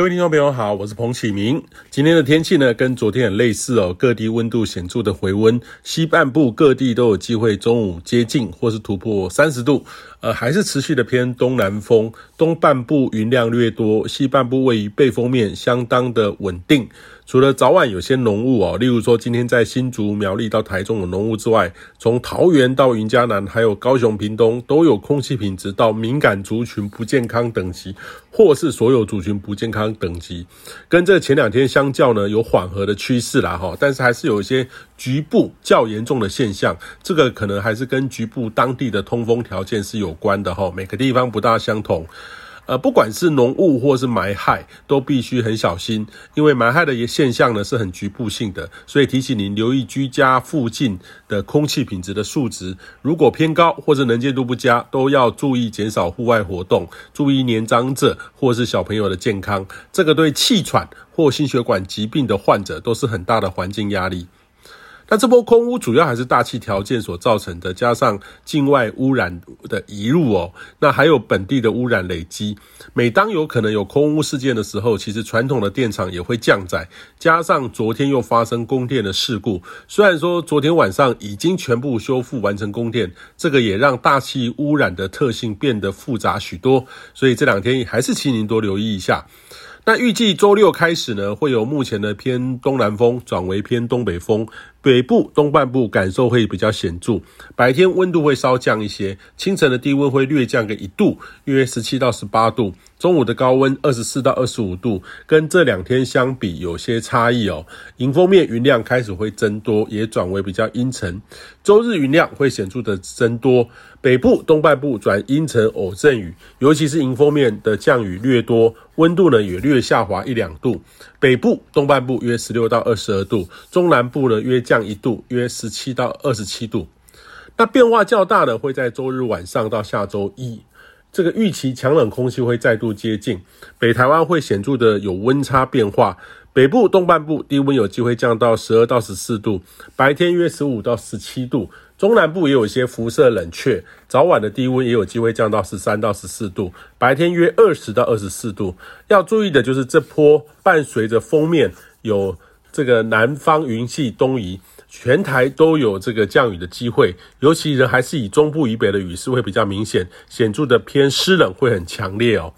各位听众朋友好，我是彭启明。今天的天气呢，跟昨天很类似哦，各地温度显著的回温，西半部各地都有机会中午接近或是突破三十度，呃，还是持续的偏东南风，东半部云量略多，西半部位于背风面，相当的稳定。除了早晚有些浓雾哦，例如说今天在新竹、苗栗到台中有浓雾之外，从桃园到云嘉南，还有高雄、屏东都有空气品质到敏感族群不健康等级，或是所有族群不健康等级，跟这前两天相较呢，有缓和的趋势啦哈，但是还是有一些局部较严重的现象，这个可能还是跟局部当地的通风条件是有关的哈，每个地方不大相同。呃，不管是浓雾或是霾害，都必须很小心，因为霾害的现象呢是很局部性的，所以提醒您留意居家附近的空气品质的数值，如果偏高或者能见度不佳，都要注意减少户外活动，注意年长者或是小朋友的健康，这个对气喘或心血管疾病的患者都是很大的环境压力。那这波空污主要还是大气条件所造成的，加上境外污染的移入哦，那还有本地的污染累积。每当有可能有空污事件的时候，其实传统的电厂也会降载，加上昨天又发生供电的事故。虽然说昨天晚上已经全部修复完成供电，这个也让大气污染的特性变得复杂许多。所以这两天还是请您多留意一下。那预计周六开始呢，会有目前的偏东南风转为偏东北风，北部东半部感受会比较显著。白天温度会稍降一些，清晨的低温会略降个一度，约十七到十八度。中午的高温二十四到二十五度，跟这两天相比有些差异哦。迎风面云量开始会增多，也转为比较阴沉。周日云量会显著的增多，北部东半部转阴沉偶阵雨，尤其是迎风面的降雨略多，温度呢也略下滑一两度。北部东半部约十六到二十二度，中南部呢约降一度，约十七到二十七度。那变化较大的会在周日晚上到下周一。这个预期强冷空气会再度接近，北台湾会显著的有温差变化。北部东半部低温有机会降到十二到十四度，白天约十五到十七度。中南部也有一些辐射冷却，早晚的低温也有机会降到十三到十四度，白天约二十到二十四度。要注意的就是这波伴随着锋面有这个南方云系东移。全台都有这个降雨的机会，尤其人还是以中部以北的雨势会比较明显，显著的偏湿冷会很强烈哦。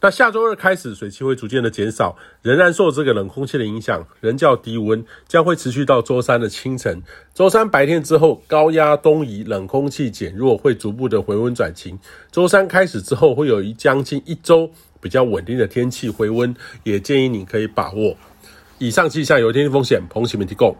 那下周二开始，水汽会逐渐的减少，仍然受这个冷空气的影响，仍较低温将会持续到周三的清晨。周三白天之后，高压东移，冷空气减弱，会逐步的回温转晴。周三开始之后，会有一将近一周比较稳定的天气回温，也建议你可以把握。以上气象有天气风险彭启明提供。